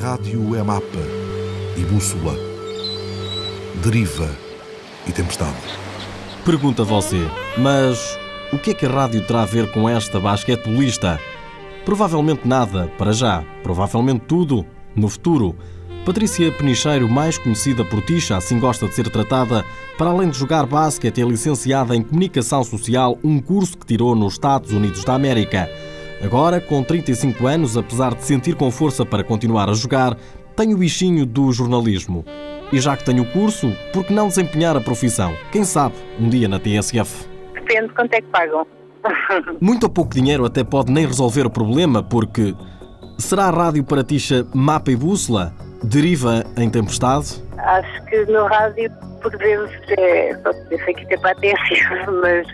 Rádio é mapa e bússola, deriva e tempestade. Pergunta você, mas o que é que a rádio terá a ver com esta basquetebolista? Provavelmente nada, para já. Provavelmente tudo, no futuro. Patrícia Penicheiro, mais conhecida por Tisha, assim gosta de ser tratada, para além de jogar basquete, é licenciada em Comunicação Social, um curso que tirou nos Estados Unidos da América. Agora, com 35 anos, apesar de sentir com força para continuar a jogar, tem o bichinho do jornalismo. E já que tem o curso, por que não desempenhar a profissão? Quem sabe, um dia na TSF. Depende de quanto é que pagam. Muito ou pouco dinheiro até pode nem resolver o problema, porque será a rádio para Tisha mapa e bússola? Deriva em tempestade? Acho que no rádio, por vezes, é, eu sei que isto é mas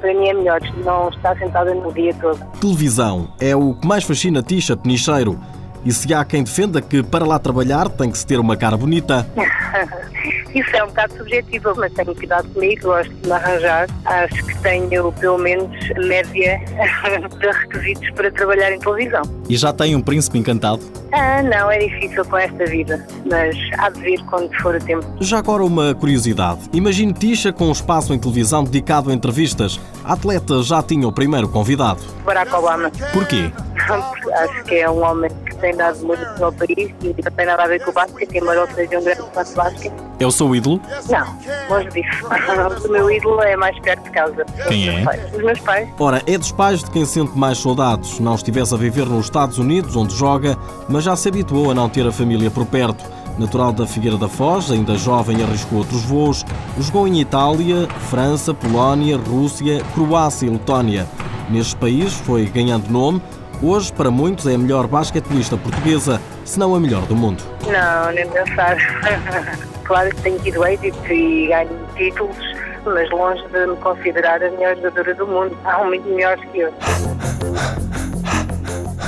para mim é melhor não estar sentada no dia todo. Televisão é o que mais fascina Tisha Penicheiro. E se há quem defenda que para lá trabalhar tem que se ter uma cara bonita. Isso é um bocado subjetivo, mas tenho cuidado comigo, gosto de me arranjar. Acho que tenho pelo menos média de requisitos para trabalhar em televisão. E já tem um príncipe encantado? Ah, não, é difícil com esta vida, mas há de vir quando for o tempo. Já agora uma curiosidade. Imagine Tisha com um espaço em televisão dedicado a entrevistas. A atleta já tinha o primeiro convidado. Barack Obama. Porquê? Acho que é um homem tem dado muito ao país e não tem nada a ver com o basquete, embora ele seja um grande fã de basquete. É o seu ídolo? Não, longe disso. O meu ídolo é mais perto de casa. Quem Os meus é? pais. Os meus pais. Ora, é dos pais de quem sente mais saudades. Não estivesse a viver nos Estados Unidos, onde joga, mas já se habituou a não ter a família por perto. Natural da Figueira da Foz, ainda jovem arriscou outros voos. Jogou em Itália, França, Polónia, Rússia, Croácia e Letónia. Neste país foi ganhando nome. Hoje, para muitos, é a melhor basquetebolista portuguesa, se não a melhor do mundo. Não, nem pensar. claro que tenho tido êxito e ganho títulos, mas longe de me considerar a melhor jogadora do mundo. Há muito melhores que eu.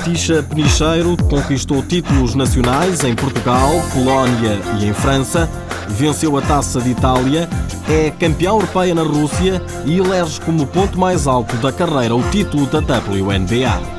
Tisha Penicheiro conquistou títulos nacionais em Portugal, Polónia e em França, venceu a Taça de Itália, é campeã europeia na Rússia e elege como ponto mais alto da carreira o título da WNBA.